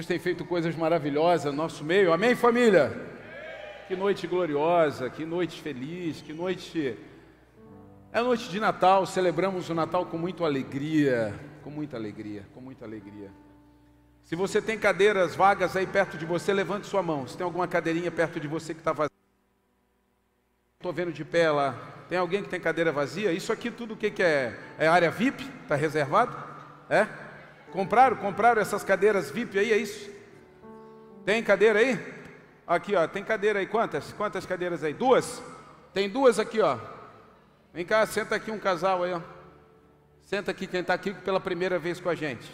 Deus tem feito coisas maravilhosas no nosso meio. Amém, família? Que noite gloriosa, que noite feliz, que noite. É noite de Natal, celebramos o Natal com muita alegria, com muita alegria, com muita alegria. Se você tem cadeiras vagas aí perto de você, levante sua mão. Se tem alguma cadeirinha perto de você que está vazia. Estou vendo de pé lá. Tem alguém que tem cadeira vazia? Isso aqui tudo o que, que é? É área VIP? Está reservado? É? Compraram? Compraram essas cadeiras VIP aí, é isso? Tem cadeira aí? Aqui, ó, tem cadeira aí. Quantas? Quantas cadeiras aí? Duas? Tem duas aqui, ó. Vem cá, senta aqui um casal aí, ó. Senta aqui quem está aqui pela primeira vez com a gente.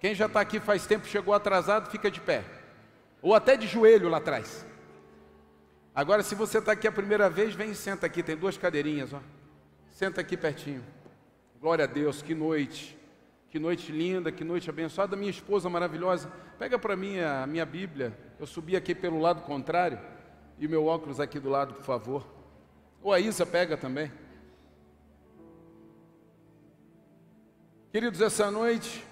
Quem já está aqui faz tempo, chegou atrasado, fica de pé. Ou até de joelho lá atrás. Agora, se você está aqui a primeira vez, vem e senta aqui. Tem duas cadeirinhas, ó. Senta aqui pertinho. Glória a Deus, que noite. Que noite linda, que noite abençoada. Minha esposa maravilhosa. Pega para mim a minha Bíblia. Eu subi aqui pelo lado contrário. E meu óculos aqui do lado, por favor. Ou a Isa pega também. Queridos, essa noite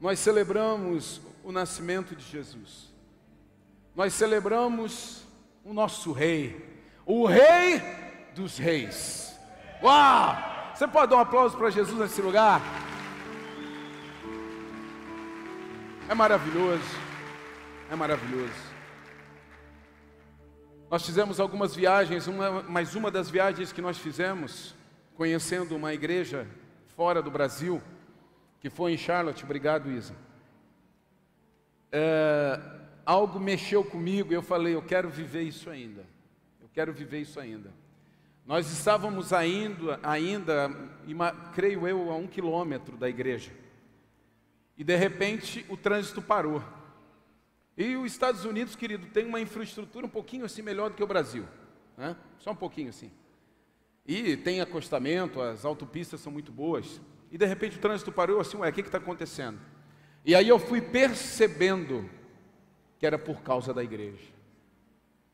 nós celebramos o nascimento de Jesus. Nós celebramos o nosso rei, o rei dos reis. Uau! Você pode dar um aplauso para Jesus nesse lugar? É maravilhoso. É maravilhoso. Nós fizemos algumas viagens, uma, mas uma das viagens que nós fizemos, conhecendo uma igreja fora do Brasil, que foi em Charlotte, obrigado Isa. É, algo mexeu comigo e eu falei, eu quero viver isso ainda. Eu quero viver isso ainda. Nós estávamos ainda, ainda, creio eu, a um quilômetro da igreja. E de repente o trânsito parou. E os Estados Unidos, querido, tem uma infraestrutura um pouquinho assim melhor do que o Brasil. Né? Só um pouquinho assim. E tem acostamento, as autopistas são muito boas. E de repente o trânsito parou assim, ué, o que está acontecendo? E aí eu fui percebendo que era por causa da igreja.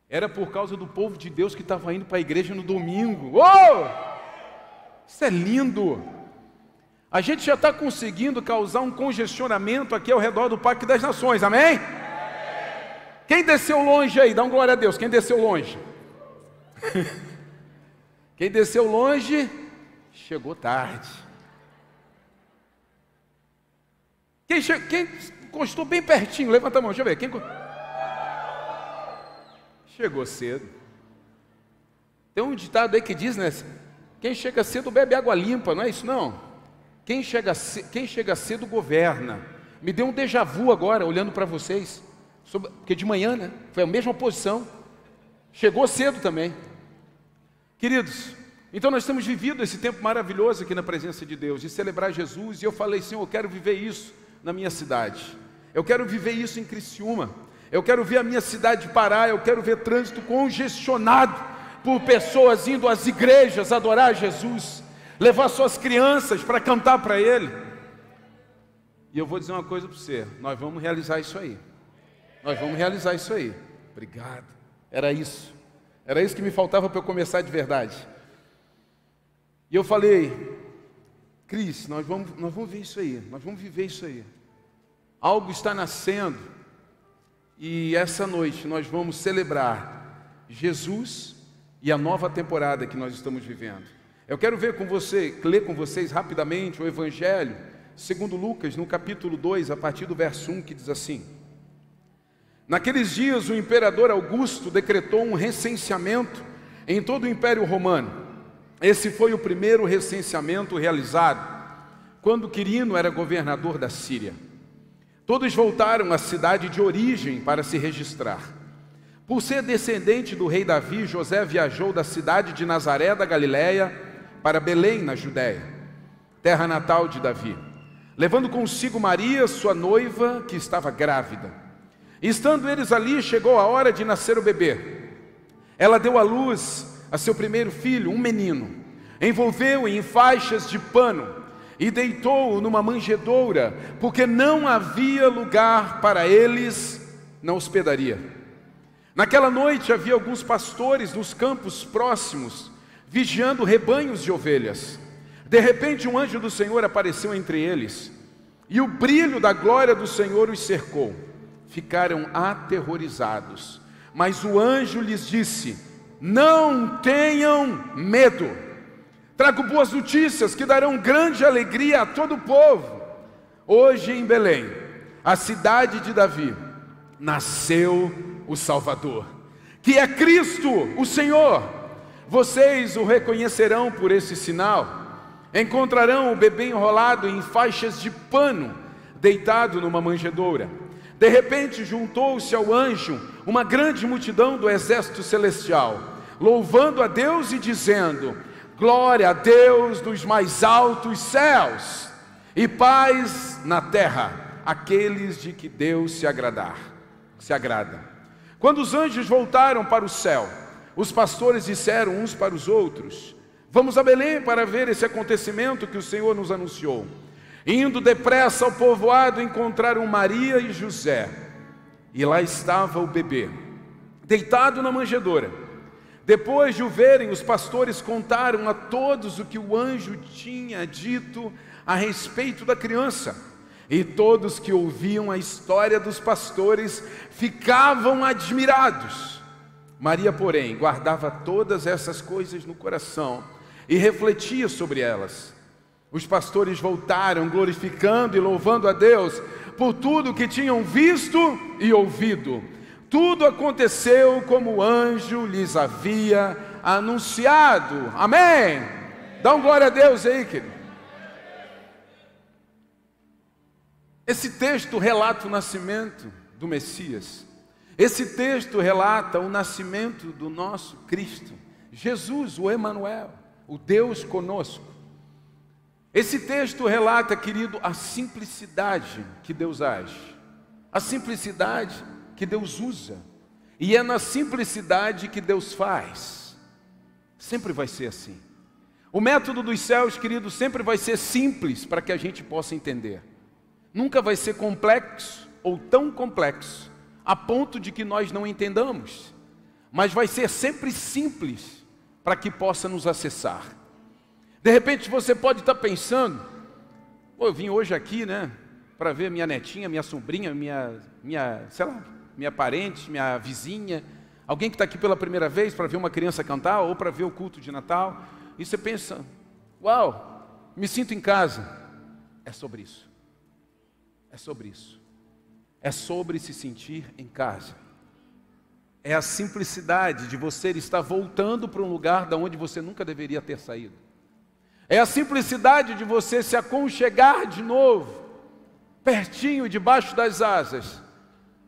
Era por causa do povo de Deus que estava indo para a igreja no domingo. Oh! Isso é lindo! A gente já está conseguindo causar um congestionamento aqui ao redor do Parque das Nações, amém? Quem desceu longe aí? Dá um glória a Deus. Quem desceu longe? Quem desceu longe, chegou tarde. Quem, che... Quem encostou bem pertinho, levanta a mão, deixa eu ver. Quem... Chegou cedo. Tem um ditado aí que diz, né? Quem chega cedo bebe água limpa, não é isso não? Quem chega, quem chega cedo governa. Me deu um déjà vu agora, olhando para vocês. Sobre, porque de manhã, né? Foi a mesma posição. Chegou cedo também. Queridos, então nós temos vivido esse tempo maravilhoso aqui na presença de Deus, de celebrar Jesus, e eu falei, Senhor, eu quero viver isso na minha cidade. Eu quero viver isso em Criciúma. Eu quero ver a minha cidade parar, eu quero ver trânsito congestionado por pessoas indo às igrejas adorar Jesus levar suas crianças para cantar para Ele. E eu vou dizer uma coisa para você: nós vamos realizar isso aí. Nós vamos realizar isso aí. Obrigado. Era isso. Era isso que me faltava para eu começar de verdade. E eu falei, Cris, nós vamos, nós vamos ver isso aí, nós vamos viver isso aí. Algo está nascendo e essa noite nós vamos celebrar Jesus e a nova temporada que nós estamos vivendo. Eu quero ver com você, ler com vocês rapidamente o Evangelho, segundo Lucas, no capítulo 2, a partir do verso 1, que diz assim: Naqueles dias o imperador Augusto decretou um recenseamento em todo o Império Romano. Esse foi o primeiro recenseamento realizado, quando Quirino era governador da Síria. Todos voltaram à cidade de origem para se registrar. Por ser descendente do rei Davi, José viajou da cidade de Nazaré da Galiléia para Belém, na Judéia, terra natal de Davi, levando consigo Maria, sua noiva, que estava grávida. E estando eles ali, chegou a hora de nascer o bebê. Ela deu à luz a seu primeiro filho, um menino, envolveu-o em faixas de pano e deitou-o numa manjedoura, porque não havia lugar para eles na hospedaria. Naquela noite havia alguns pastores nos campos próximos vigiando rebanhos de ovelhas. De repente, um anjo do Senhor apareceu entre eles, e o brilho da glória do Senhor os cercou. Ficaram aterrorizados. Mas o anjo lhes disse: Não tenham medo. Trago boas notícias que darão grande alegria a todo o povo. Hoje em Belém, a cidade de Davi, nasceu o Salvador, que é Cristo, o Senhor. Vocês o reconhecerão por esse sinal. Encontrarão o bebê enrolado em faixas de pano, deitado numa manjedoura. De repente juntou-se ao anjo uma grande multidão do exército celestial, louvando a Deus e dizendo: Glória a Deus dos mais altos céus e paz na terra, aqueles de que Deus se agradar, se agrada. Quando os anjos voltaram para o céu, os pastores disseram uns para os outros: Vamos a Belém para ver esse acontecimento que o Senhor nos anunciou. Indo depressa ao povoado, encontraram Maria e José. E lá estava o bebê, deitado na manjedoura. Depois de o verem, os pastores contaram a todos o que o anjo tinha dito a respeito da criança. E todos que ouviam a história dos pastores ficavam admirados. Maria, porém, guardava todas essas coisas no coração e refletia sobre elas. Os pastores voltaram glorificando e louvando a Deus por tudo que tinham visto e ouvido. Tudo aconteceu como o anjo lhes havia anunciado. Amém. Dá um glória a Deus aí, querido. Esse texto relata o nascimento do Messias. Esse texto relata o nascimento do nosso Cristo, Jesus, o Emanuel, o Deus conosco. Esse texto relata, querido, a simplicidade que Deus age, a simplicidade que Deus usa, e é na simplicidade que Deus faz. Sempre vai ser assim. O método dos céus, querido, sempre vai ser simples para que a gente possa entender. Nunca vai ser complexo ou tão complexo a ponto de que nós não entendamos, mas vai ser sempre simples para que possa nos acessar. De repente você pode estar pensando, eu vim hoje aqui, né, para ver minha netinha, minha sobrinha, minha, minha, sei lá, minha parente, minha vizinha, alguém que está aqui pela primeira vez para ver uma criança cantar ou para ver o culto de Natal, e você pensa, uau, me sinto em casa. É sobre isso. É sobre isso. É sobre se sentir em casa. É a simplicidade de você estar voltando para um lugar da onde você nunca deveria ter saído. É a simplicidade de você se aconchegar de novo, pertinho, debaixo das asas,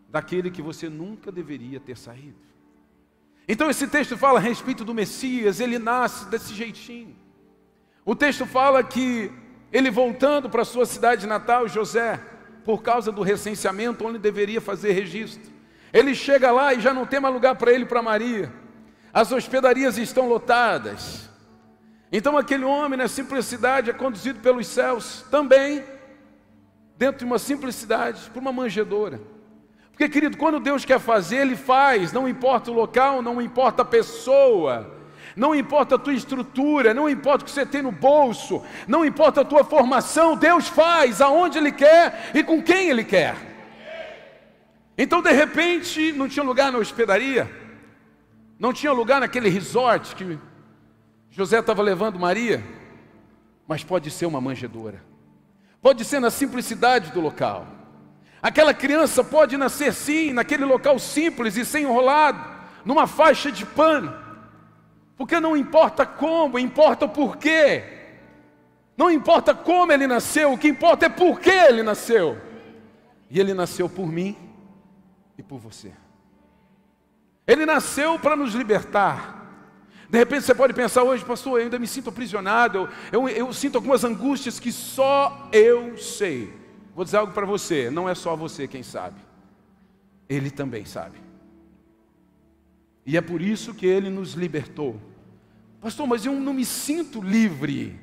daquele que você nunca deveria ter saído. Então esse texto fala a respeito do Messias, ele nasce desse jeitinho. O texto fala que ele voltando para sua cidade natal, José, por causa do recenseamento onde deveria fazer registro. Ele chega lá e já não tem mais lugar para ele para Maria. As hospedarias estão lotadas. Então aquele homem na simplicidade é conduzido pelos céus também dentro de uma simplicidade para uma manjedoura. Porque, querido, quando Deus quer fazer, Ele faz, não importa o local, não importa a pessoa, não importa a tua estrutura, não importa o que você tem no bolso, não importa a tua formação, Deus faz aonde Ele quer e com quem Ele quer. Então, de repente, não tinha lugar na hospedaria, não tinha lugar naquele resort que José estava levando Maria, mas pode ser uma manjedoura, pode ser na simplicidade do local. Aquela criança pode nascer sim, naquele local simples e sem enrolado, numa faixa de pano, porque não importa como, importa o porquê. Não importa como ele nasceu, o que importa é por que ele nasceu. E ele nasceu por mim e por você. Ele nasceu para nos libertar. De repente você pode pensar hoje, pastor, eu ainda me sinto aprisionado, eu, eu, eu sinto algumas angústias que só eu sei. Vou dizer algo para você: não é só você quem sabe, Ele também sabe. E é por isso que Ele nos libertou. Pastor, mas eu não me sinto livre.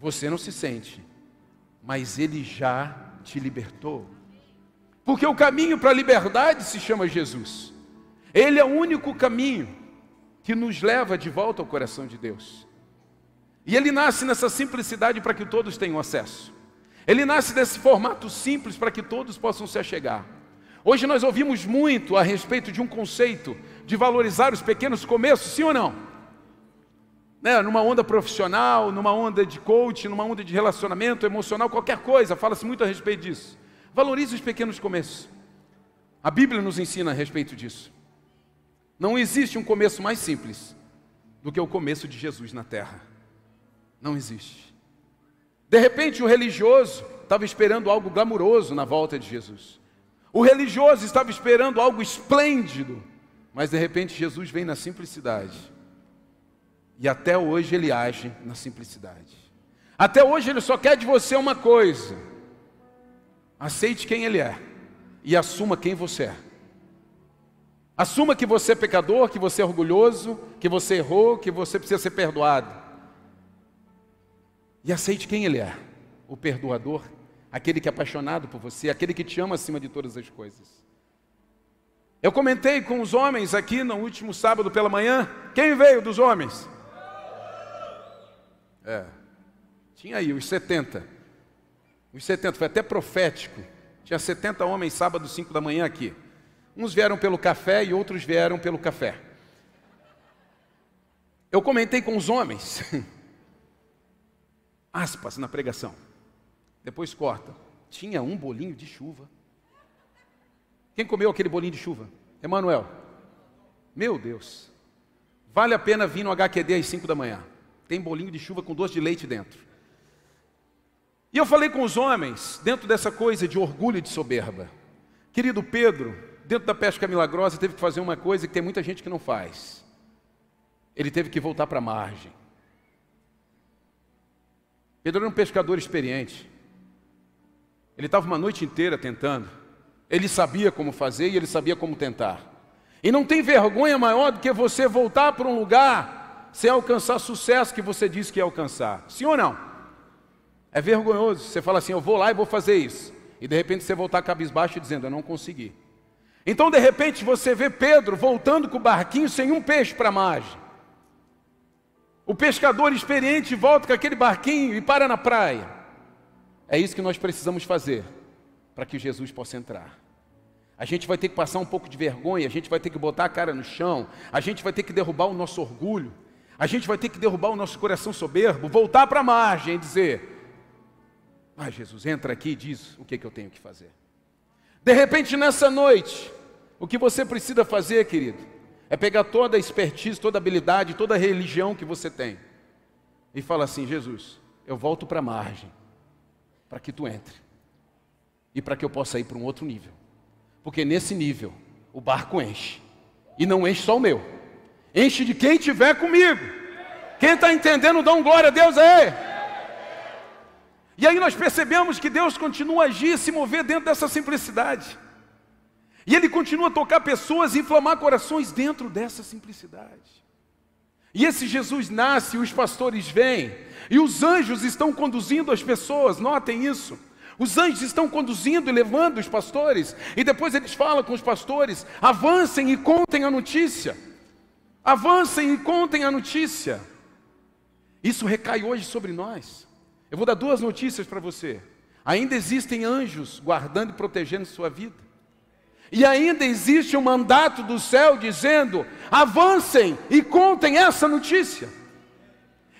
Você não se sente, mas Ele já te libertou. Porque o caminho para a liberdade se chama Jesus. Ele é o único caminho que nos leva de volta ao coração de Deus. E ele nasce nessa simplicidade para que todos tenham acesso. Ele nasce desse formato simples para que todos possam se achegar. Hoje nós ouvimos muito a respeito de um conceito de valorizar os pequenos começos, sim ou não? Né? Numa onda profissional, numa onda de coaching, numa onda de relacionamento emocional, qualquer coisa, fala-se muito a respeito disso. Valorize os pequenos começos. A Bíblia nos ensina a respeito disso. Não existe um começo mais simples do que o começo de Jesus na terra. Não existe. De repente, o religioso estava esperando algo glamuroso na volta de Jesus. O religioso estava esperando algo esplêndido, mas de repente Jesus vem na simplicidade. E até hoje ele age na simplicidade. Até hoje ele só quer de você uma coisa: aceite quem ele é e assuma quem você é. Assuma que você é pecador, que você é orgulhoso, que você errou, que você precisa ser perdoado. E aceite quem ele é: o perdoador aquele que é apaixonado por você, aquele que te ama acima de todas as coisas. Eu comentei com os homens aqui no último sábado pela manhã. Quem veio dos homens? É. Tinha aí os 70. Os 70, foi até profético. Tinha 70 homens sábado, 5 da manhã aqui. Uns vieram pelo café e outros vieram pelo café. Eu comentei com os homens. Aspas na pregação. Depois corta. Tinha um bolinho de chuva. Quem comeu aquele bolinho de chuva? Emanuel. Meu Deus. Vale a pena vir no HQD às 5 da manhã. Tem bolinho de chuva com doce de leite dentro. E eu falei com os homens, dentro dessa coisa de orgulho e de soberba. Querido Pedro, dentro da pesca milagrosa, teve que fazer uma coisa que tem muita gente que não faz. Ele teve que voltar para a margem. Pedro era um pescador experiente. Ele estava uma noite inteira tentando. Ele sabia como fazer e ele sabia como tentar. E não tem vergonha maior do que você voltar para um lugar sem alcançar sucesso que você disse que ia alcançar. Sim ou não? É vergonhoso. Você fala assim: eu vou lá e vou fazer isso. E de repente você voltar cabisbaixo dizendo: eu não consegui. Então de repente você vê Pedro voltando com o barquinho sem um peixe para a margem. O pescador experiente volta com aquele barquinho e para na praia. É isso que nós precisamos fazer para que Jesus possa entrar. A gente vai ter que passar um pouco de vergonha, a gente vai ter que botar a cara no chão, a gente vai ter que derrubar o nosso orgulho, a gente vai ter que derrubar o nosso coração soberbo, voltar para a margem e dizer: Ah, Jesus, entra aqui e diz o que, que eu tenho que fazer. De repente, nessa noite, o que você precisa fazer, querido, é pegar toda a expertise, toda a habilidade, toda a religião que você tem e falar assim: Jesus, eu volto para a margem para que tu entre e para que eu possa ir para um outro nível. Porque nesse nível o barco enche e não enche só o meu, enche de quem estiver comigo. Quem está entendendo, dá um glória a Deus aí. E aí nós percebemos que Deus continua a agir, se mover dentro dessa simplicidade. E Ele continua a tocar pessoas e inflamar corações dentro dessa simplicidade. E esse Jesus nasce, e os pastores vêm, e os anjos estão conduzindo as pessoas, notem isso. Os anjos estão conduzindo e levando os pastores, e depois eles falam com os pastores: avancem e contem a notícia. Avancem e contem a notícia. Isso recai hoje sobre nós. Eu vou dar duas notícias para você. Ainda existem anjos guardando e protegendo sua vida. E ainda existe um mandato do céu dizendo: avancem e contem essa notícia.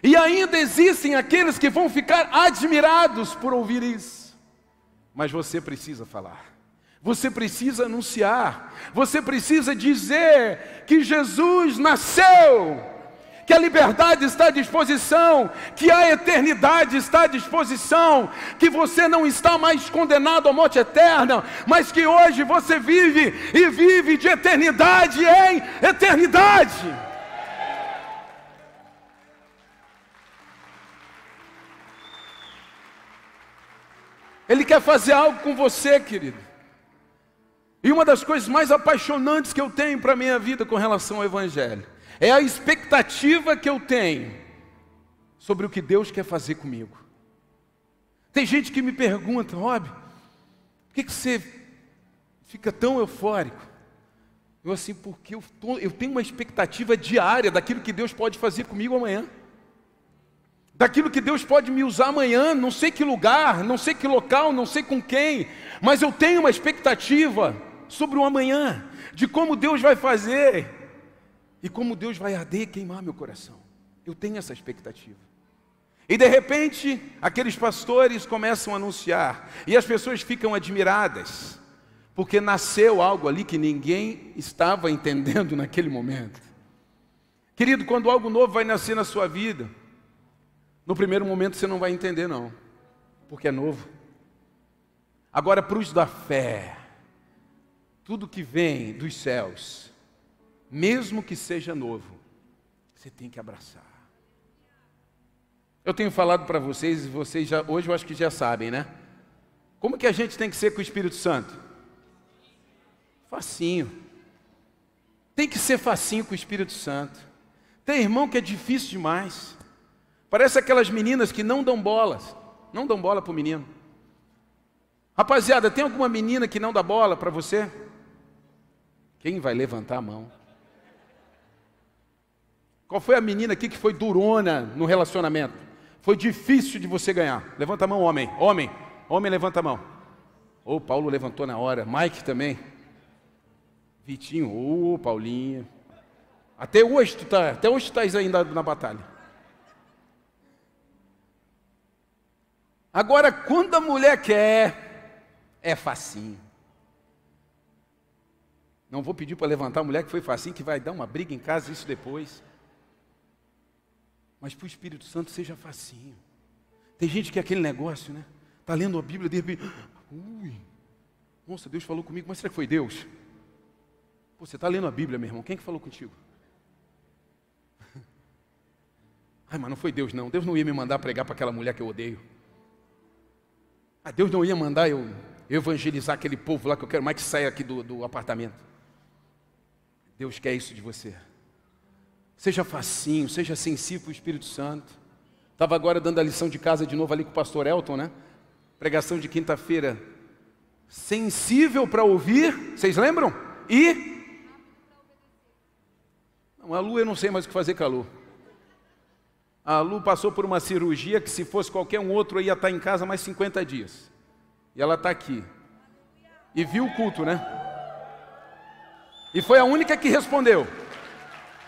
E ainda existem aqueles que vão ficar admirados por ouvir isso. Mas você precisa falar. Você precisa anunciar. Você precisa dizer que Jesus nasceu. Que a liberdade está à disposição, que a eternidade está à disposição, que você não está mais condenado à morte eterna, mas que hoje você vive e vive de eternidade em eternidade. Ele quer fazer algo com você, querido. E uma das coisas mais apaixonantes que eu tenho para a minha vida com relação ao Evangelho é a expectativa que eu tenho sobre o que Deus quer fazer comigo. Tem gente que me pergunta, Rob, por que, que você fica tão eufórico? Eu assim, porque eu, tô, eu tenho uma expectativa diária daquilo que Deus pode fazer comigo amanhã. Daquilo que Deus pode me usar amanhã, não sei que lugar, não sei que local, não sei com quem, mas eu tenho uma expectativa sobre o amanhã, de como Deus vai fazer e como Deus vai arder e queimar meu coração. Eu tenho essa expectativa. E de repente, aqueles pastores começam a anunciar, e as pessoas ficam admiradas, porque nasceu algo ali que ninguém estava entendendo naquele momento. Querido, quando algo novo vai nascer na sua vida, no primeiro momento você não vai entender, não, porque é novo. Agora, para os da fé, tudo que vem dos céus, mesmo que seja novo, você tem que abraçar. Eu tenho falado para vocês, e vocês já, hoje eu acho que já sabem, né? Como que a gente tem que ser com o Espírito Santo? Facinho. Tem que ser facinho com o Espírito Santo. Tem irmão que é difícil demais. Parece aquelas meninas que não dão bolas. Não dão bola para o menino. Rapaziada, tem alguma menina que não dá bola para você? Quem vai levantar a mão? Qual foi a menina aqui que foi durona no relacionamento? Foi difícil de você ganhar. Levanta a mão, homem. Homem. Homem, levanta a mão. Ô, oh, Paulo levantou na hora. Mike também. Vitinho. Ô, oh, Paulinho. Até hoje tu tá, até hoje estás ainda na batalha. Agora, quando a mulher quer, é facinho. Não vou pedir para levantar a mulher que foi facinho, que vai dar uma briga em casa, isso depois. Mas para o Espírito Santo seja facinho. Tem gente que é aquele negócio, né? Está lendo a Bíblia, de repente, ui, nossa, Deus falou comigo, mas será que foi Deus? Pô, você está lendo a Bíblia, meu irmão, quem é que falou contigo? Ai, mas não foi Deus, não. Deus não ia me mandar pregar para aquela mulher que eu odeio. Ah, Deus não ia mandar eu evangelizar aquele povo lá que eu quero mais que saia aqui do, do apartamento. Deus quer isso de você. Seja facinho, seja sensível o Espírito Santo. Estava agora dando a lição de casa de novo ali com o pastor Elton, né? Pregação de quinta-feira. Sensível para ouvir, vocês lembram? E. Não, a Lu eu não sei mais o que fazer com a Lu. A Lu passou por uma cirurgia que, se fosse qualquer um outro, ia estar em casa mais 50 dias. E ela está aqui. E viu o culto, né? E foi a única que respondeu.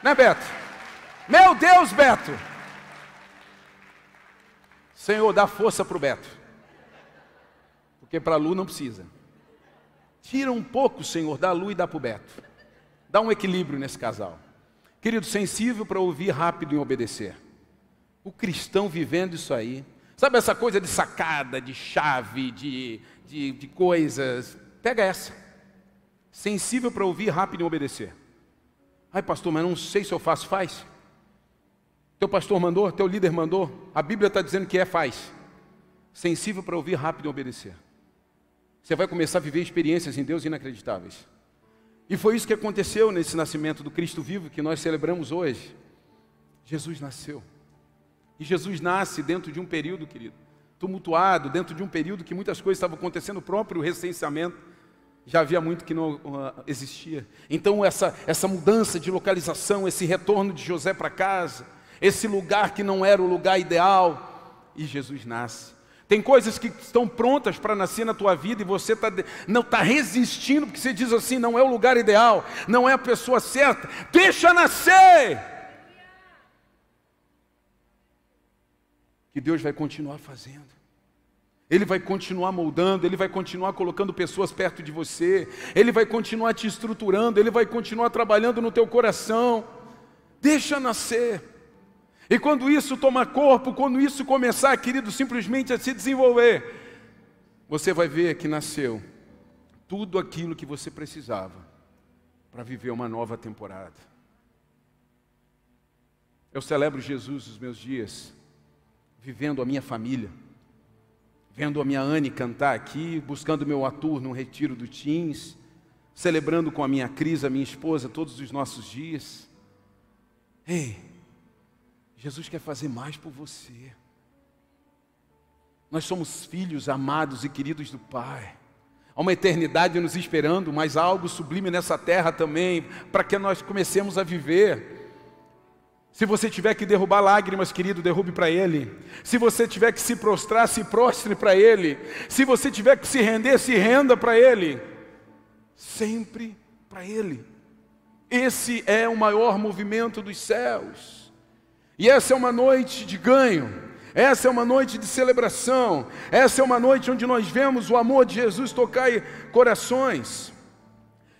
Né, Beto? Meu Deus, Beto. Senhor, dá força para o Beto. Porque para a Lu não precisa. Tira um pouco, Senhor, da Lu e dá para o Beto. Dá um equilíbrio nesse casal. Querido, sensível para ouvir rápido e obedecer. O cristão vivendo isso aí. Sabe essa coisa de sacada, de chave, de, de, de coisas? Pega essa. Sensível para ouvir rápido e obedecer. Ai, pastor, mas não sei se eu faço. Faz. Teu pastor mandou, teu líder mandou, a Bíblia está dizendo que é, faz. Sensível para ouvir, rápido e obedecer. Você vai começar a viver experiências em Deus inacreditáveis. E foi isso que aconteceu nesse nascimento do Cristo vivo que nós celebramos hoje. Jesus nasceu. E Jesus nasce dentro de um período, querido, tumultuado, dentro de um período que muitas coisas estavam acontecendo, o próprio recenseamento já havia muito que não uh, existia. Então, essa, essa mudança de localização, esse retorno de José para casa, esse lugar que não era o lugar ideal, e Jesus nasce. Tem coisas que estão prontas para nascer na tua vida e você tá, não está resistindo, porque você diz assim: não é o lugar ideal, não é a pessoa certa, deixa nascer. Que Deus vai continuar fazendo. Ele vai continuar moldando, Ele vai continuar colocando pessoas perto de você, Ele vai continuar te estruturando, Ele vai continuar trabalhando no teu coração. Deixa nascer. E quando isso tomar corpo, quando isso começar, querido, simplesmente a se desenvolver, você vai ver que nasceu tudo aquilo que você precisava para viver uma nova temporada. Eu celebro Jesus os meus dias, vivendo a minha família, vendo a minha Anne cantar aqui, buscando meu ator no retiro do Teens, celebrando com a minha Cris, a minha esposa, todos os nossos dias. Ei, Jesus quer fazer mais por você. Nós somos filhos amados e queridos do Pai. Há uma eternidade nos esperando, mas há algo sublime nessa terra também, para que nós comecemos a viver. Se você tiver que derrubar lágrimas, querido, derrube para Ele. Se você tiver que se prostrar, se prostre para Ele. Se você tiver que se render, se renda para Ele. Sempre para Ele. Esse é o maior movimento dos céus. E essa é uma noite de ganho. Essa é uma noite de celebração. Essa é uma noite onde nós vemos o amor de Jesus tocar corações.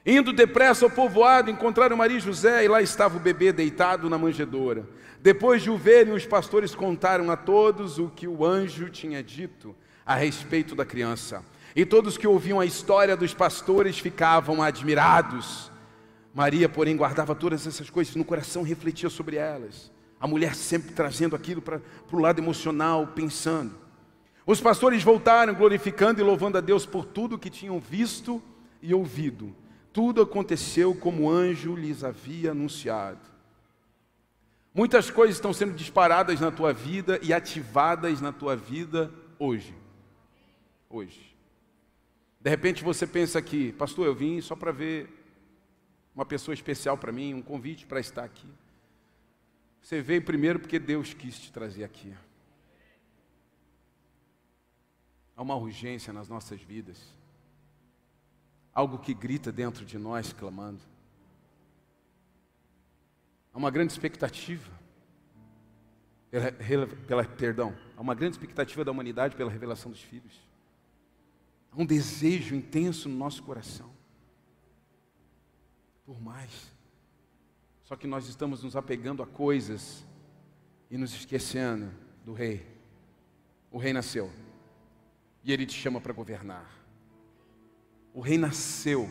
Indo depressa ao povoado, encontraram Maria e José, e lá estava o bebê deitado na manjedoura. Depois de o verem, os pastores contaram a todos o que o anjo tinha dito a respeito da criança. E todos que ouviam a história dos pastores ficavam admirados. Maria, porém, guardava todas essas coisas no coração, refletia sobre elas. A mulher sempre trazendo aquilo para o lado emocional, pensando. Os pastores voltaram, glorificando e louvando a Deus por tudo que tinham visto e ouvido tudo aconteceu como o anjo lhes havia anunciado. Muitas coisas estão sendo disparadas na tua vida e ativadas na tua vida hoje. Hoje. De repente você pensa aqui, pastor, eu vim só para ver uma pessoa especial para mim, um convite para estar aqui. Você veio primeiro porque Deus quis te trazer aqui. Há uma urgência nas nossas vidas algo que grita dentro de nós clamando. Há uma grande expectativa, pela, pela, perdão, há uma grande expectativa da humanidade pela revelação dos filhos. Há um desejo intenso no nosso coração por mais. Só que nós estamos nos apegando a coisas e nos esquecendo do rei. O rei nasceu e ele te chama para governar. O rei nasceu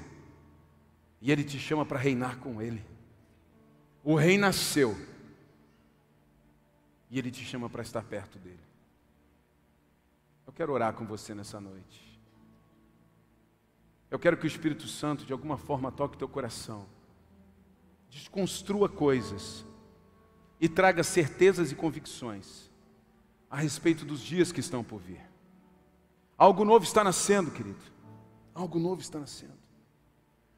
e ele te chama para reinar com ele. O rei nasceu e ele te chama para estar perto dele. Eu quero orar com você nessa noite. Eu quero que o Espírito Santo de alguma forma toque teu coração. Desconstrua coisas e traga certezas e convicções a respeito dos dias que estão por vir. Algo novo está nascendo, querido. Algo novo está nascendo.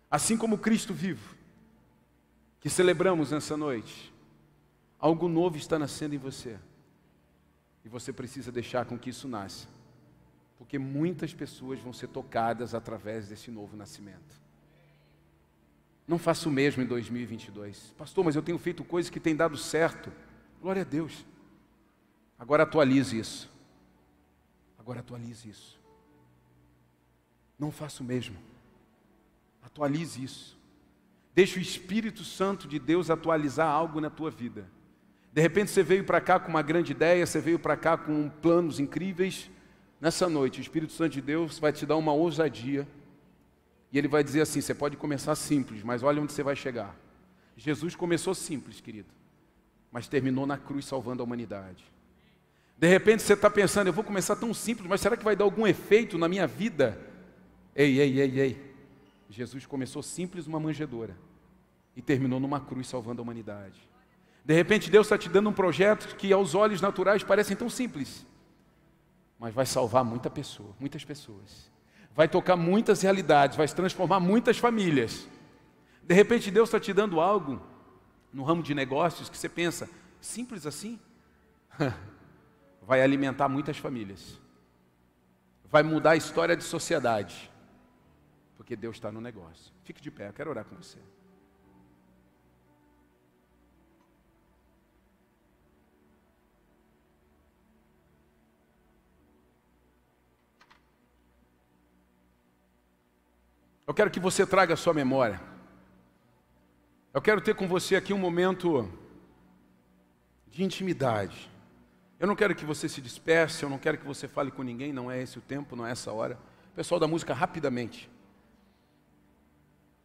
Assim como Cristo vivo, que celebramos nessa noite, algo novo está nascendo em você. E você precisa deixar com que isso nasça. Porque muitas pessoas vão ser tocadas através desse novo nascimento. Não faça o mesmo em 2022. Pastor, mas eu tenho feito coisas que têm dado certo. Glória a Deus. Agora atualize isso. Agora atualize isso. Não faça o mesmo. Atualize isso. Deixe o Espírito Santo de Deus atualizar algo na tua vida. De repente você veio para cá com uma grande ideia, você veio para cá com planos incríveis. Nessa noite, o Espírito Santo de Deus vai te dar uma ousadia. E ele vai dizer assim: você pode começar simples, mas olha onde você vai chegar. Jesus começou simples, querido, mas terminou na cruz salvando a humanidade. De repente você está pensando, eu vou começar tão simples, mas será que vai dar algum efeito na minha vida? Ei, ei, ei, ei. Jesus começou simples uma manjedoura e terminou numa cruz salvando a humanidade. De repente Deus está te dando um projeto que aos olhos naturais parecem tão simples, mas vai salvar muita pessoa, muitas pessoas. Vai tocar muitas realidades, vai transformar muitas famílias. De repente Deus está te dando algo no ramo de negócios que você pensa, simples assim? vai alimentar muitas famílias. Vai mudar a história de sociedade porque Deus está no negócio. Fique de pé, eu quero orar com você. Eu quero que você traga a sua memória. Eu quero ter com você aqui um momento de intimidade. Eu não quero que você se disperse, eu não quero que você fale com ninguém, não é esse o tempo, não é essa hora. Pessoal da música, rapidamente.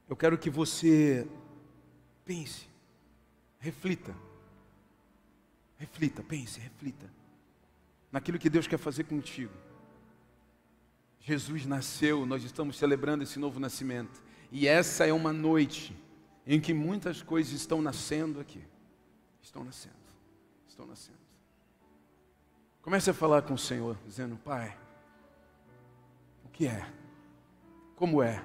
Eu quero que você pense, reflita. Reflita, pense, reflita. Naquilo que Deus quer fazer contigo. Jesus nasceu, nós estamos celebrando esse novo nascimento. E essa é uma noite em que muitas coisas estão nascendo aqui. Estão nascendo, estão nascendo. Comece a falar com o Senhor, dizendo: Pai, o que é? Como é?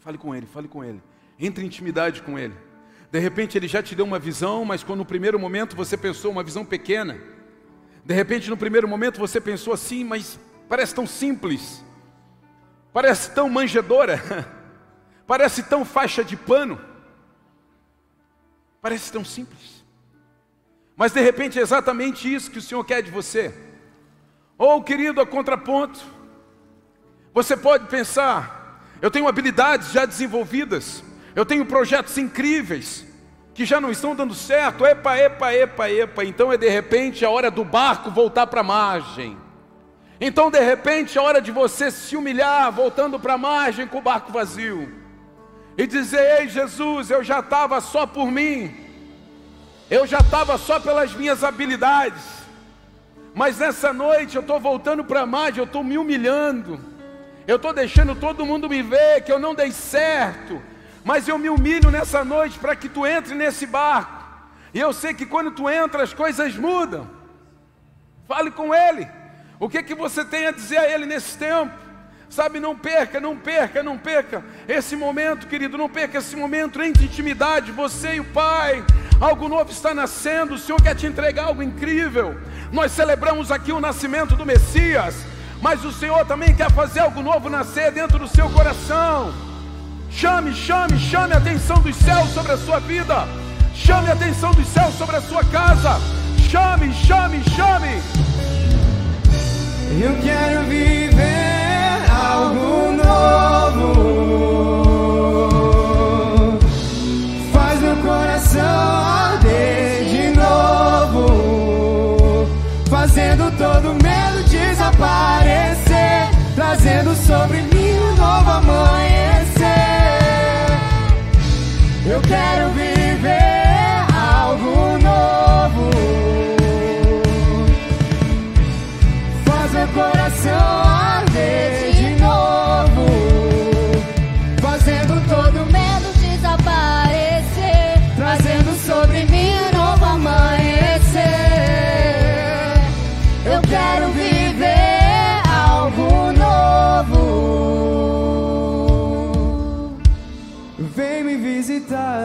Fale com Ele, fale com Ele. Entre em intimidade com Ele. De repente ele já te deu uma visão, mas quando no primeiro momento você pensou uma visão pequena. De repente no primeiro momento você pensou assim, mas parece tão simples. Parece tão manjedora. Parece tão faixa de pano. Parece tão simples. Mas de repente é exatamente isso que o Senhor quer de você. Ou, oh, querido, a contraponto, você pode pensar, eu tenho habilidades já desenvolvidas, eu tenho projetos incríveis que já não estão dando certo. Epa, epa, epa, epa. Então é de repente a hora do barco voltar para a margem. Então de repente é hora de você se humilhar, voltando para a margem com o barco vazio. E dizer: Ei Jesus, eu já estava só por mim, eu já estava só pelas minhas habilidades, mas nessa noite eu estou voltando para a margem, eu estou me humilhando, eu estou deixando todo mundo me ver que eu não dei certo, mas eu me humilho nessa noite para que tu entre nesse barco. E eu sei que quando tu entra as coisas mudam. Fale com ele. O que que você tem a dizer a ele nesse tempo? Sabe, não perca, não perca, não perca esse momento, querido, não perca esse momento entre intimidade, você e o Pai. Algo novo está nascendo, o Senhor quer te entregar algo incrível. Nós celebramos aqui o nascimento do Messias, mas o Senhor também quer fazer algo novo nascer dentro do seu coração. Chame, chame, chame a atenção dos céus sobre a sua vida. Chame a atenção dos céus sobre a sua casa. Chame, chame, chame. Eu quero viver algo novo.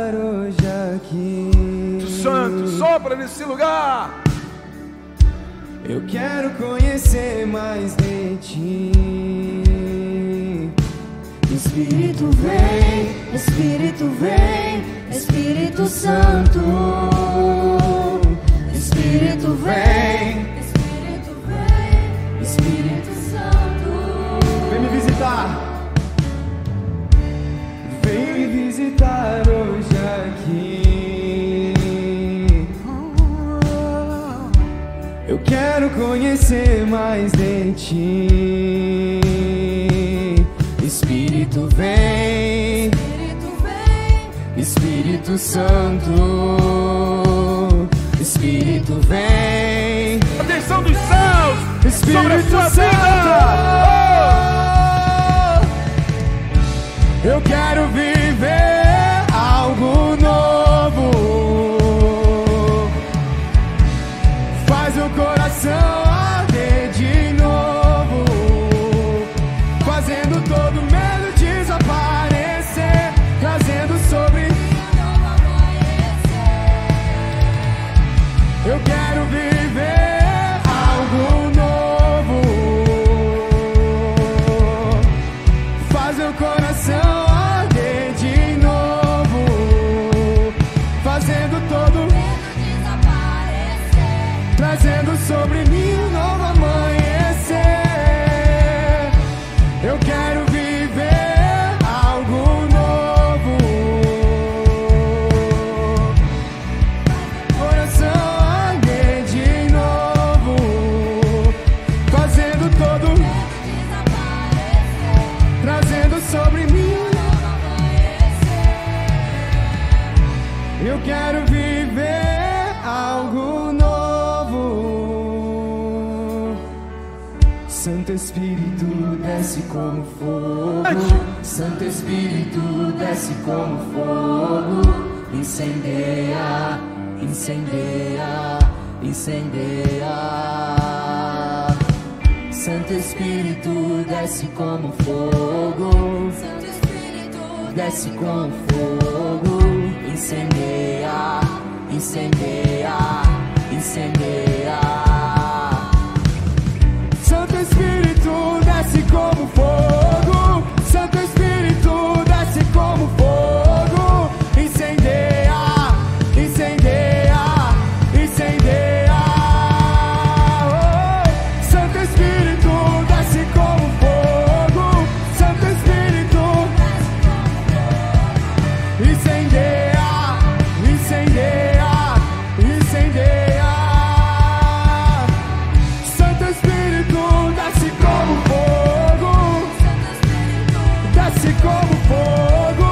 Visitar hoje aqui. Santo, sopra nesse lugar. Eu quero conhecer mais de ti. Espírito vem, Espírito vem, Espírito Santo. Espírito vem, Espírito vem, Espírito Santo. Vem me visitar. Vem me visitar hoje aqui. Eu quero conhecer mais de ti. Espírito vem, Espírito vem, Espírito Santo. Espírito vem, Atenção dos céus sobre a Espírito sua Santo. vida. Eu quero viver Desce com desce como fogo,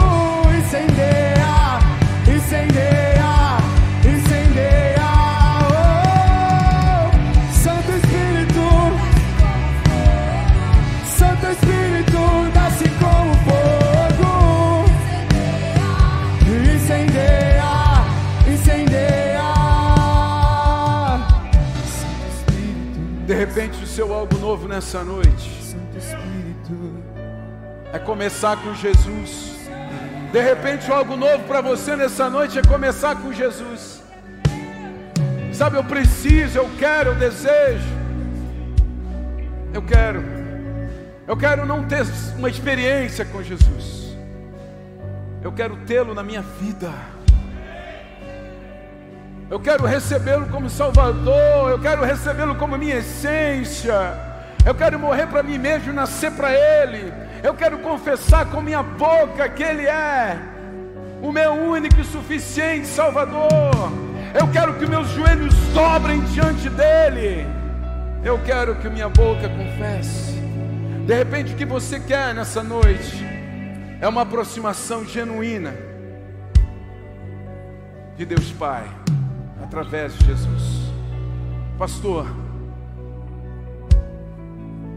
incendeia, incendeia, incendeia. Oh, Santo Espírito, Santo Espírito desce como fogo, incendeia, incendeia. De repente, o seu algo novo nessa noite. É começar com Jesus. De repente, algo novo para você nessa noite é começar com Jesus. Sabe, eu preciso, eu quero, eu desejo. Eu quero. Eu quero não ter uma experiência com Jesus. Eu quero tê-lo na minha vida. Eu quero recebê-lo como Salvador. Eu quero recebê-lo como minha essência. Eu quero morrer para mim mesmo e nascer para Ele. Eu quero confessar com minha boca que Ele é o meu único e suficiente Salvador. Eu quero que meus joelhos dobrem diante dEle. Eu quero que minha boca confesse. De repente, o que você quer nessa noite é uma aproximação genuína de Deus Pai através de Jesus. Pastor,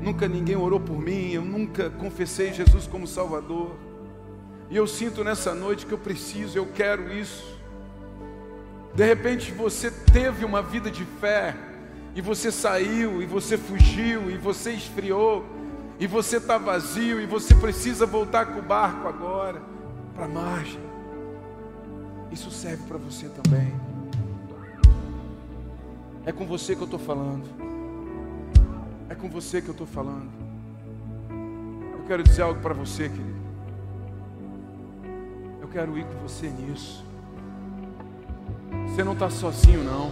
nunca ninguém orou por mim, eu nunca confessei Jesus como Salvador. E eu sinto nessa noite que eu preciso, eu quero isso. De repente você teve uma vida de fé, e você saiu, e você fugiu, e você esfriou, e você está vazio, e você precisa voltar com o barco agora para a margem. Isso serve para você também. É com você que eu estou falando. É com você que eu estou falando. Eu quero dizer algo para você, querido. Eu quero ir com você nisso. Você não está sozinho, não.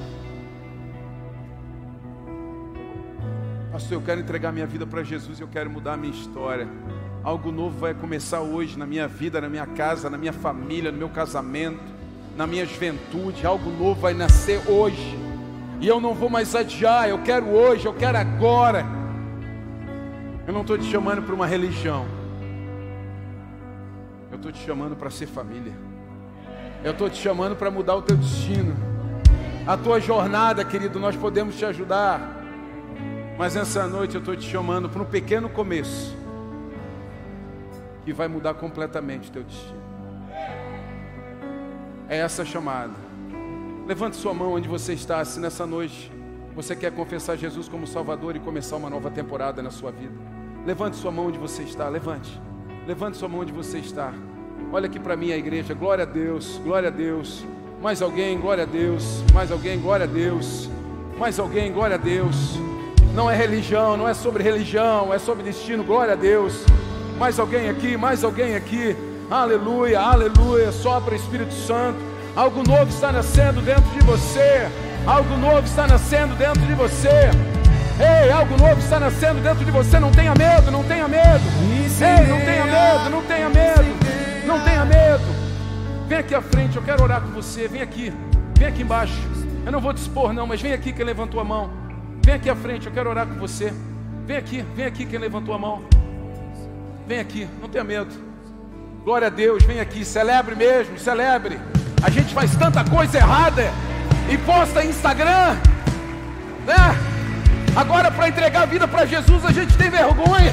Pastor, eu quero entregar minha vida para Jesus eu quero mudar a minha história. Algo novo vai começar hoje na minha vida, na minha casa, na minha família, no meu casamento, na minha juventude. Algo novo vai nascer hoje. E eu não vou mais adiar, eu quero hoje, eu quero agora. Eu não estou te chamando para uma religião. Eu estou te chamando para ser família. Eu estou te chamando para mudar o teu destino. A tua jornada, querido, nós podemos te ajudar. Mas nessa noite eu estou te chamando para um pequeno começo. Que vai mudar completamente o teu destino. É essa a chamada. Levante sua mão onde você está, se nessa noite você quer confessar Jesus como Salvador e começar uma nova temporada na sua vida. Levante sua mão onde você está, levante. Levante sua mão onde você está. Olha aqui para mim a igreja, glória a Deus, glória a Deus. Mais alguém, glória a Deus. Mais alguém, glória a Deus. Mais alguém, glória a Deus. Não é religião, não é sobre religião, é sobre destino, glória a Deus. Mais alguém aqui, mais alguém aqui. Aleluia, aleluia. Sopra Espírito Santo. Algo novo está nascendo dentro de você. Algo novo está nascendo dentro de você. Ei, algo novo está nascendo dentro de você. Não tenha medo, não tenha medo. Ei, não tenha medo, não tenha medo. Não tenha medo. Vem aqui à frente, eu quero orar com você. Vem aqui, vem aqui embaixo. Eu não vou te expor, não, mas vem aqui quem levantou a mão. Vem aqui à frente, eu quero orar com você. Vem aqui, vem aqui quem levantou a mão. Vem aqui, não tenha medo. Glória a Deus, vem aqui, celebre mesmo, celebre. A gente faz tanta coisa errada e posta Instagram, né? Agora para entregar a vida para Jesus a gente tem vergonha.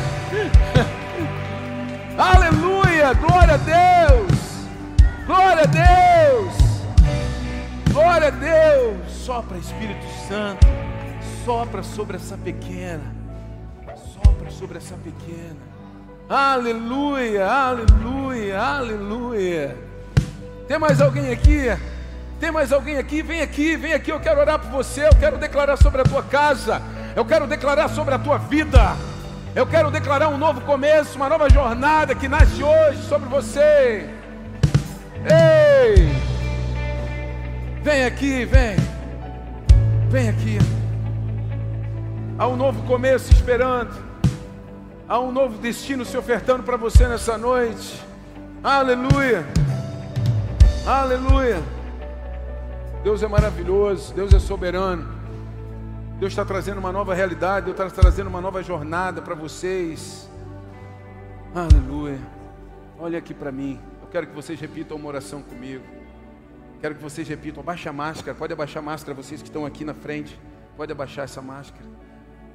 Aleluia, glória a Deus. Glória a Deus. Glória a Deus. Sopra Espírito Santo. Sopra sobre essa pequena. Sopra sobre essa pequena. Aleluia, aleluia, aleluia. Tem mais alguém aqui? Tem mais alguém aqui? Vem aqui, vem aqui. Eu quero orar por você. Eu quero declarar sobre a tua casa. Eu quero declarar sobre a tua vida. Eu quero declarar um novo começo, uma nova jornada que nasce hoje sobre você. Ei! Vem aqui, vem. Vem aqui. Há um novo começo esperando. Há um novo destino se ofertando para você nessa noite. Aleluia. Aleluia. Deus é maravilhoso, Deus é soberano. Deus está trazendo uma nova realidade, Deus está trazendo uma nova jornada para vocês. Aleluia. Olha aqui para mim. Eu quero que vocês repitam uma oração comigo. Quero que vocês repitam. Abaixa a máscara. Pode abaixar a máscara, vocês que estão aqui na frente. Pode abaixar essa máscara.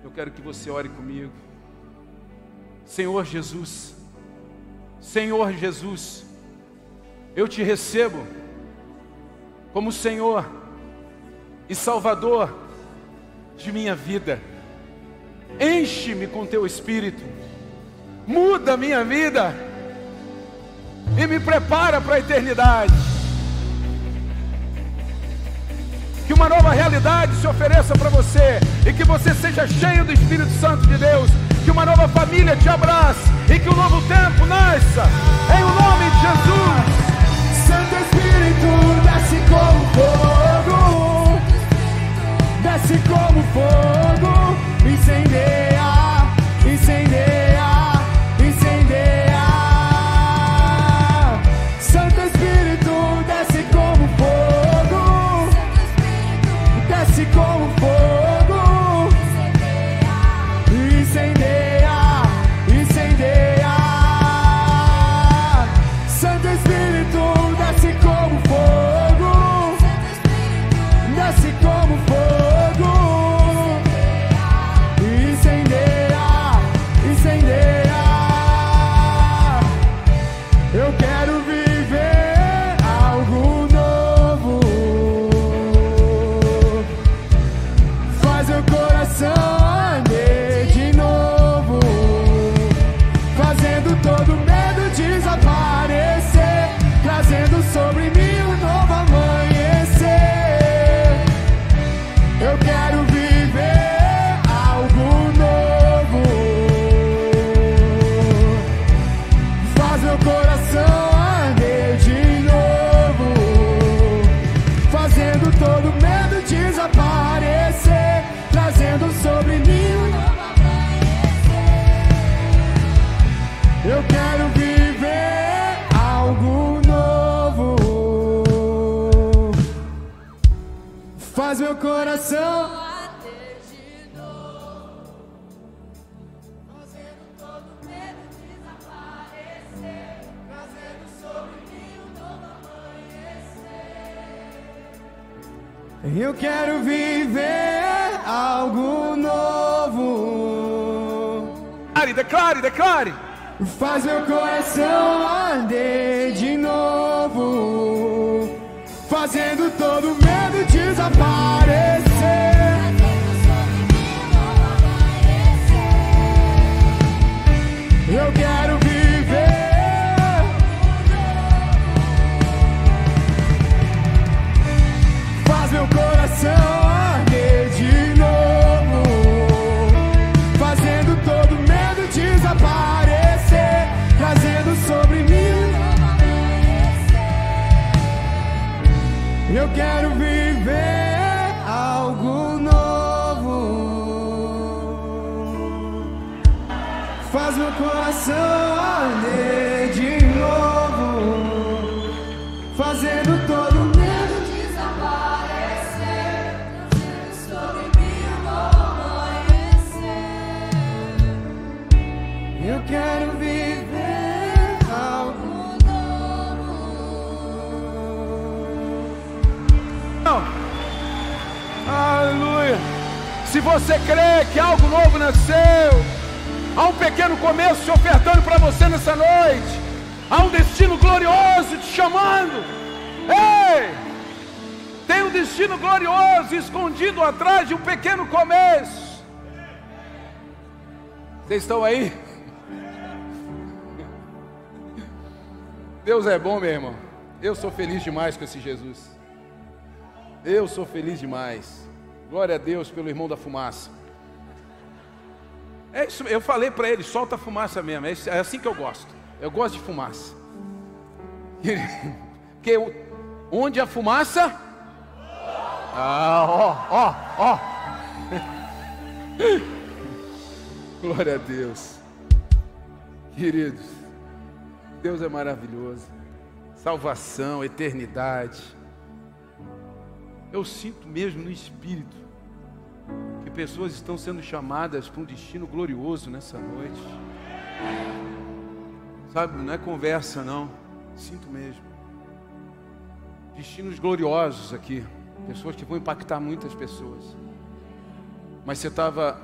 Eu quero que você ore comigo. Senhor Jesus. Senhor Jesus. Eu te recebo como Senhor e Salvador de minha vida. Enche-me com teu espírito, muda minha vida e me prepara para a eternidade. Que uma nova realidade se ofereça para você e que você seja cheio do Espírito Santo de Deus. Que uma nova família te abrace e que um novo tempo nasça. Em nome de Jesus. Espírito desce como fogo desce como fogo, incendeia, incendeia. Eu quero viver algo novo. Faz meu coração de fazendo todo medo desaparecer, sobre mim um novo amanhecer. Eu quero viver algo novo. Declare, declare, declare. Faz meu coração arder de novo, fazendo todo medo desaparecer. Meu coração arder de novo, fazendo todo medo. Desaparecer, trazendo sobre mim um novo amanhecer. Eu quero viver algo Não. Aleluia. Se você crê que algo novo nasceu, há um pequeno começo se ofertando para você nessa noite, há um destino glorioso te chamando. Ei! Tem um destino glorioso escondido atrás de um pequeno começo. Vocês estão aí? Deus é bom, meu irmão. Eu sou feliz demais com esse Jesus. Eu sou feliz demais. Glória a Deus pelo irmão da fumaça. É isso, eu falei para ele, solta a fumaça mesmo. É, é assim que eu gosto. Eu gosto de fumaça. Porque onde a fumaça? Ah, ó, ó, ó. Glória a Deus. Queridos, Deus é maravilhoso. Salvação, eternidade. Eu sinto mesmo no espírito que pessoas estão sendo chamadas para um destino glorioso nessa noite. Sabe, não é conversa não, sinto mesmo. Destinos gloriosos aqui, pessoas que vão impactar muitas pessoas. Mas você estava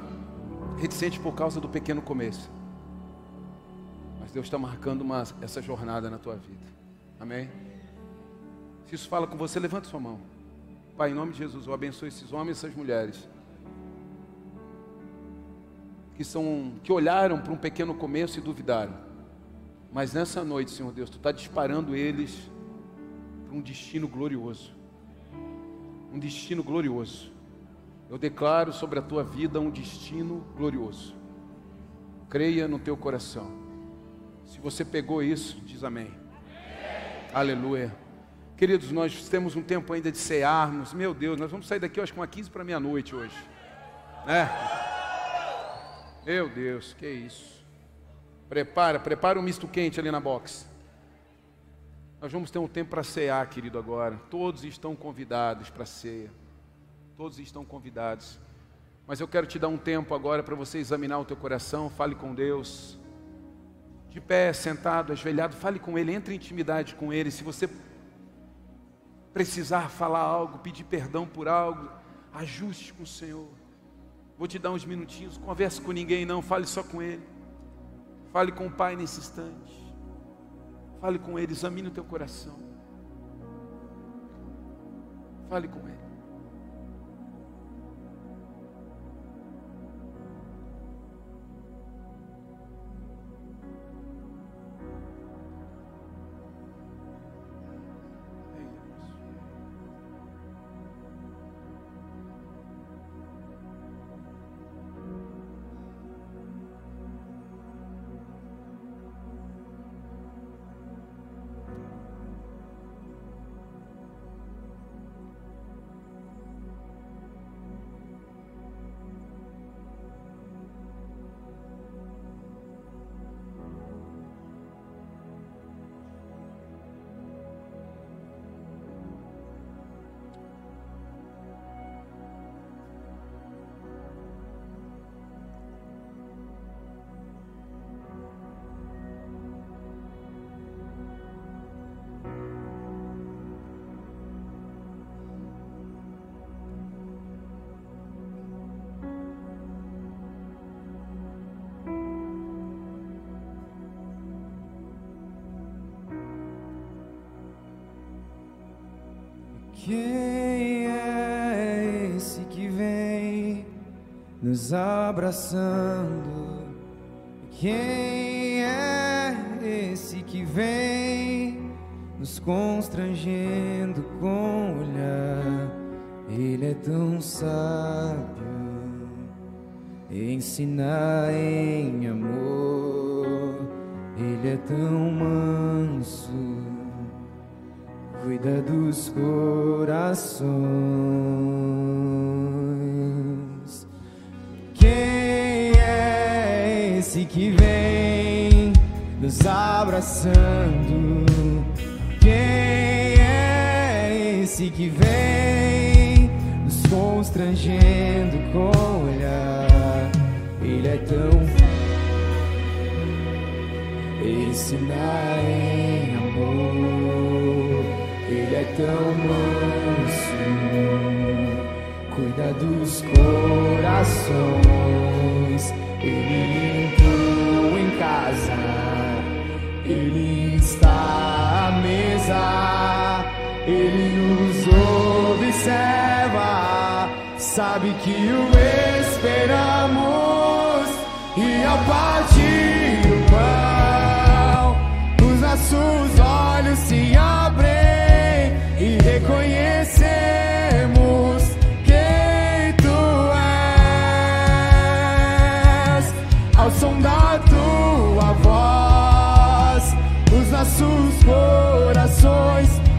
reticente por causa do pequeno começo. Mas Deus está marcando uma, essa jornada na tua vida. Amém? Se isso fala com você, levante sua mão. Pai, em nome de Jesus, eu abençoo esses homens e essas mulheres que são que olharam para um pequeno começo e duvidaram. Mas nessa noite, Senhor Deus, tu está disparando eles para um destino glorioso. Um destino glorioso. Eu declaro sobre a tua vida um destino glorioso. Creia no teu coração. Se você pegou isso, diz amém. Aleluia. Queridos, nós temos um tempo ainda de cearmos. Meu Deus, nós vamos sair daqui, acho que uma 15 para meia-noite hoje. É. Meu Deus, que isso. Prepara, prepara um misto quente ali na box. Nós vamos ter um tempo para cear, querido, agora. Todos estão convidados para ceia. Todos estão convidados. Mas eu quero te dar um tempo agora para você examinar o teu coração, fale com Deus. De pé, sentado, ajoelhado, fale com Ele, entre em intimidade com Ele. Se você precisar falar algo, pedir perdão por algo, ajuste com o Senhor. Vou te dar uns minutinhos, converse com ninguém não, fale só com Ele. Fale com o Pai nesse instante. Fale com Ele, examine o teu coração. Fale com Ele. Quem é esse que vem nos abraçando? Quem é esse que vem nos constrangendo com olhar? Ele é tão sábio, ensinar em amor. Ele é tão manso cuida dos corações. Quem é esse que vem nos abraçando? Quem é esse que vem nos constrangendo com olhar? Ele é tão ensinar em amor. Ele é tão manso, cuida dos corações. Ele entrou em casa, ele está à mesa, ele nos observa, sabe que o esperamos e ao partir o pão, os nossos olhos se abrem e reconhecemos quem tu és. Ao som da tua voz, os nossos corações.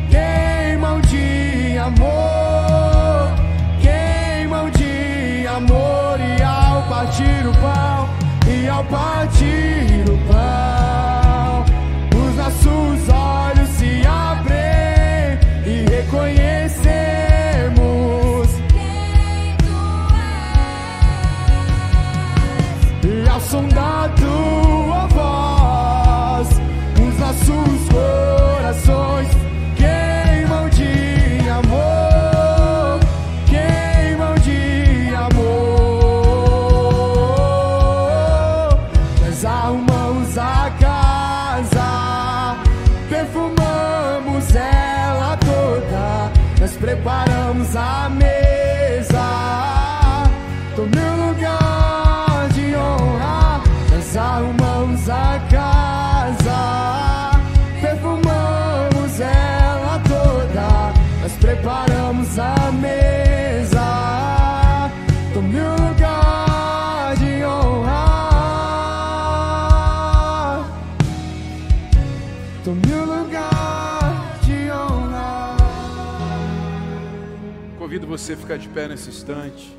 Você ficar de pé nesse instante.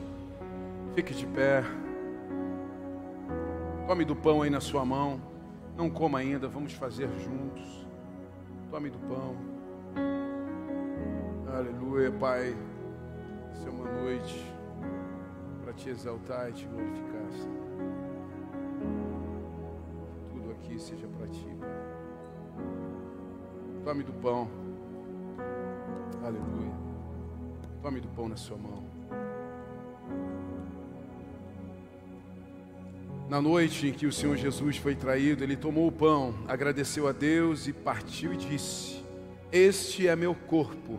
Fique de pé. Tome do pão aí na sua mão. Não coma ainda, vamos fazer juntos. Tome do pão. Aleluia, Pai. Essa é uma noite para te exaltar e te glorificar. Senhor. Tudo aqui seja para ti, Pai. Tome do pão. Aleluia. Tome do pão na sua mão. Na noite em que o Senhor Jesus foi traído, ele tomou o pão, agradeceu a Deus e partiu e disse: Este é meu corpo,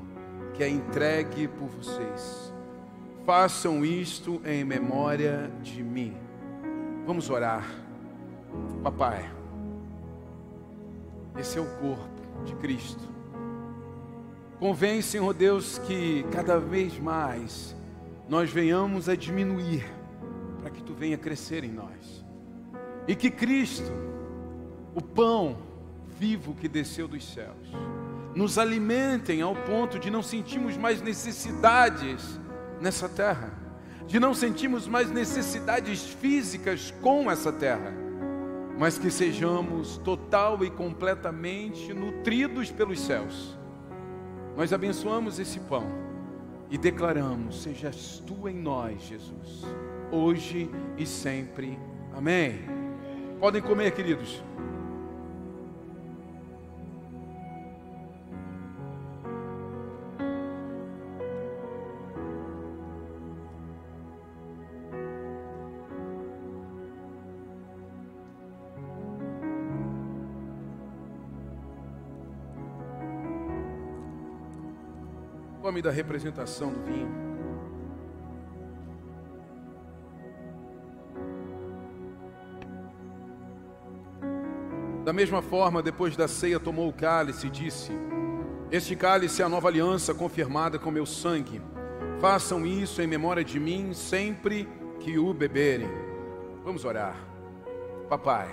que é entregue por vocês. Façam isto em memória de mim. Vamos orar. Papai, esse é o corpo de Cristo. Convém, Senhor Deus, que cada vez mais nós venhamos a diminuir para que tu venha crescer em nós. E que Cristo, o pão vivo que desceu dos céus, nos alimentem ao ponto de não sentirmos mais necessidades nessa terra, de não sentirmos mais necessidades físicas com essa terra, mas que sejamos total e completamente nutridos pelos céus. Nós abençoamos esse pão e declaramos: sejas tu em nós, Jesus, hoje e sempre. Amém. Podem comer, queridos. Tome da representação do vinho. Da mesma forma, depois da ceia, tomou o cálice e disse: Este cálice é a nova aliança confirmada com meu sangue. Façam isso em memória de mim sempre que o beberem. Vamos orar. Papai,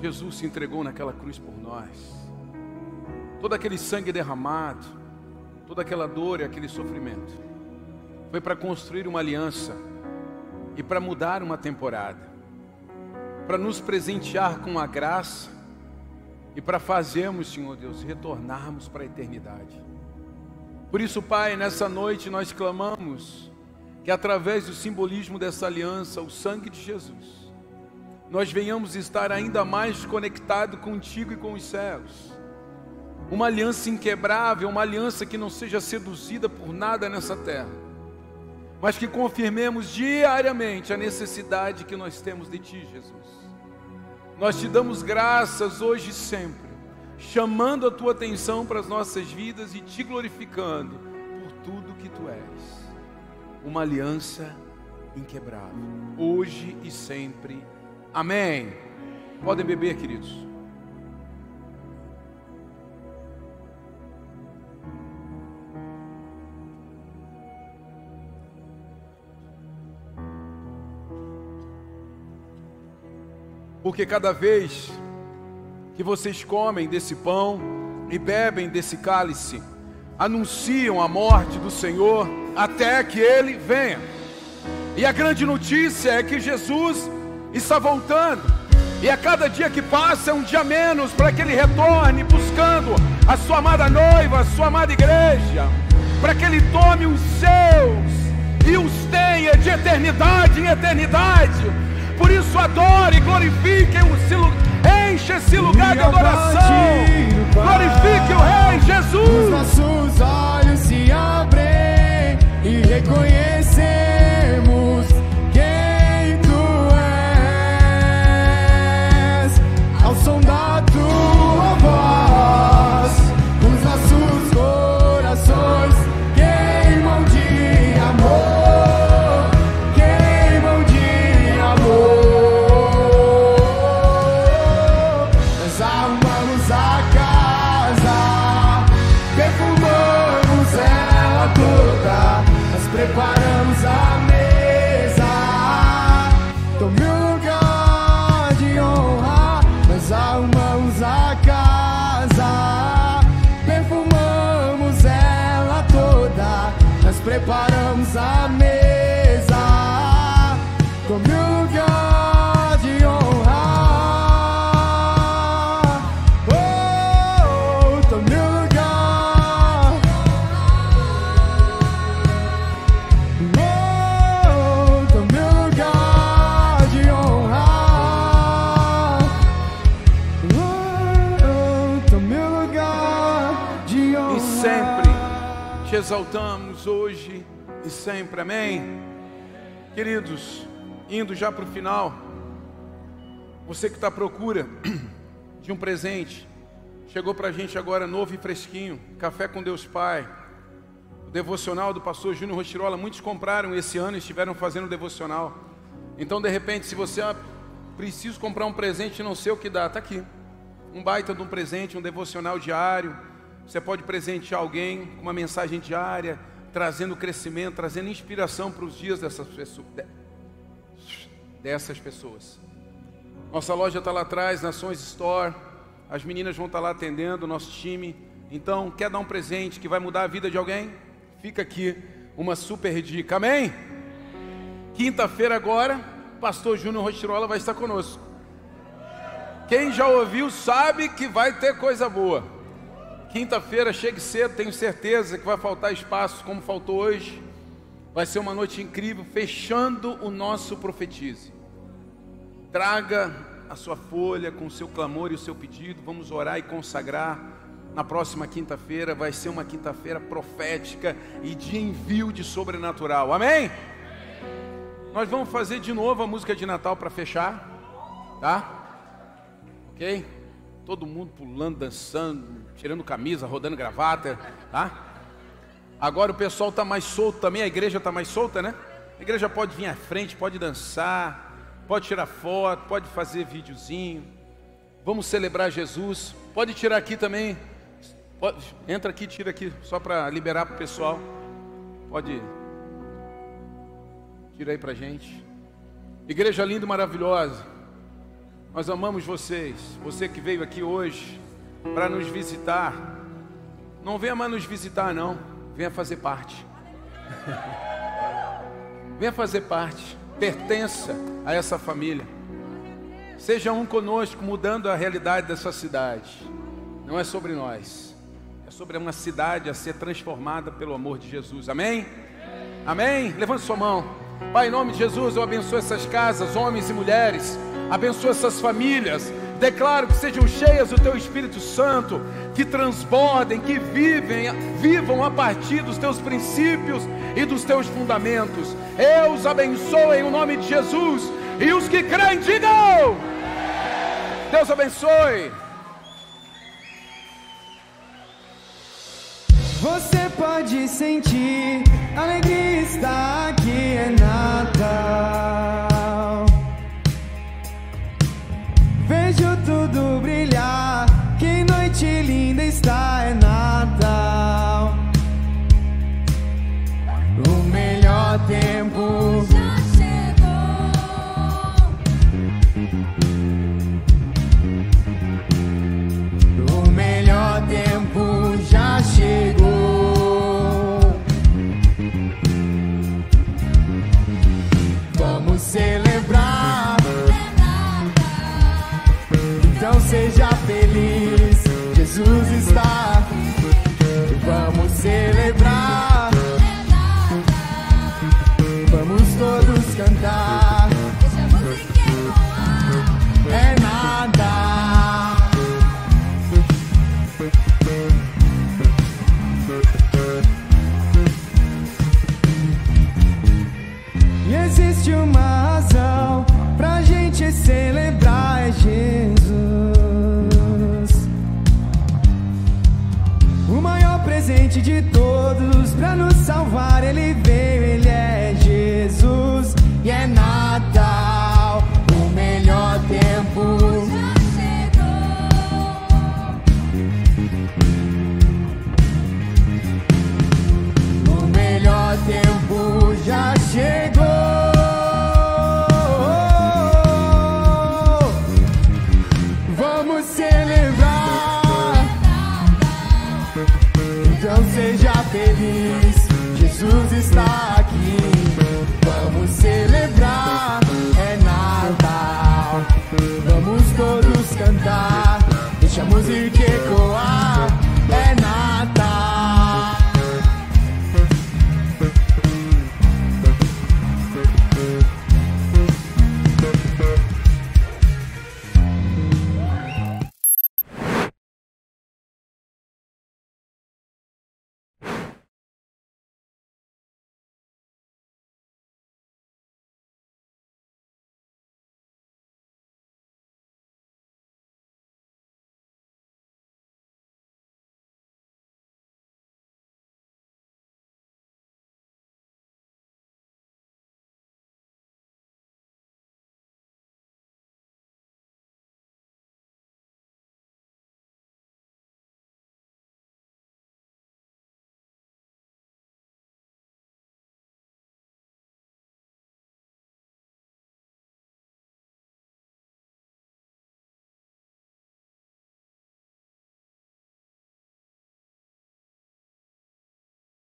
Jesus se entregou naquela cruz por nós. Todo aquele sangue derramado, toda aquela dor e aquele sofrimento, foi para construir uma aliança e para mudar uma temporada para nos presentear com a graça e para fazermos, Senhor Deus, retornarmos para a eternidade. Por isso, Pai, nessa noite nós clamamos que através do simbolismo dessa aliança, o sangue de Jesus, nós venhamos estar ainda mais conectados contigo e com os céus. Uma aliança inquebrável, uma aliança que não seja seduzida por nada nessa terra mas que confirmemos diariamente a necessidade que nós temos de Ti, Jesus. Nós te damos graças hoje e sempre, chamando a Tua atenção para as nossas vidas e te glorificando por tudo que Tu és. Uma aliança inquebrável, hoje e sempre. Amém. Podem beber, queridos. Porque cada vez que vocês comem desse pão e bebem desse cálice, anunciam a morte do Senhor até que ele venha. E a grande notícia é que Jesus está voltando. E a cada dia que passa é um dia menos para que ele retorne buscando a sua amada noiva, a sua amada igreja, para que ele tome os seus e os tenha de eternidade em eternidade. Por isso adore e glorifique esse lugar, enche esse lugar de adoração. Glorifique o Rei Os Jesus. nossos olhos se abrem e reconhecemos sempre, amém? Queridos, indo já para o final, você que está à procura de um presente, chegou para a gente agora novo e fresquinho, Café com Deus Pai, o devocional do pastor Júnior Rostirola, muitos compraram esse ano e estiveram fazendo o devocional. Então, de repente, se você ah, precisa comprar um presente não sei o que dá, está aqui. Um baita de um presente, um devocional diário. Você pode presentear alguém com uma mensagem diária, trazendo crescimento, trazendo inspiração para os dias dessas pessoas. Dessas pessoas. Nossa loja está lá atrás, Nações Store. As meninas vão estar lá atendendo, nosso time. Então, quer dar um presente que vai mudar a vida de alguém? Fica aqui uma super dica. Amém? Quinta-feira agora, pastor Júnior Rostirola vai estar conosco. Quem já ouviu sabe que vai ter coisa boa. Quinta-feira, chegue cedo, tenho certeza que vai faltar espaço como faltou hoje. Vai ser uma noite incrível, fechando o nosso profetize. Traga a sua folha com o seu clamor e o seu pedido. Vamos orar e consagrar. Na próxima quinta-feira vai ser uma quinta-feira profética e de envio de sobrenatural. Amém? Nós vamos fazer de novo a música de Natal para fechar, tá? Ok? Todo mundo pulando, dançando, tirando camisa, rodando gravata, tá? Agora o pessoal está mais solto também, a igreja está mais solta, né? A igreja pode vir à frente, pode dançar, pode tirar foto, pode fazer videozinho. Vamos celebrar Jesus. Pode tirar aqui também. Pode- entra aqui, tira aqui, só para liberar para o pessoal. Pode. Tira aí para gente. Igreja linda e maravilhosa. Nós amamos vocês. Você que veio aqui hoje para nos visitar. Não venha mais nos visitar, não. Venha fazer parte. Venha fazer parte. Pertença a essa família. Seja um conosco, mudando a realidade dessa cidade. Não é sobre nós. É sobre uma cidade a ser transformada pelo amor de Jesus. Amém? Amém? Levante sua mão. Pai, em nome de Jesus, eu abençoo essas casas, homens e mulheres. Abençoa essas famílias. Declaro que sejam cheias do teu Espírito Santo, que transbordem, que vivem, vivam a partir dos teus princípios e dos teus fundamentos. Eu os abençoo em nome de Jesus. E os que creem, digam: Deus abençoe. Você pode sentir alegria está aqui é Natal. Tudo brilhar, que noite linda está é Natal. O melhor tempo Já chegou. O melhor tempo já chegou. existe celebrar é Jesus. O maior presente de todos pra nos salvar, ele veio, ele é Jesus e é Natal,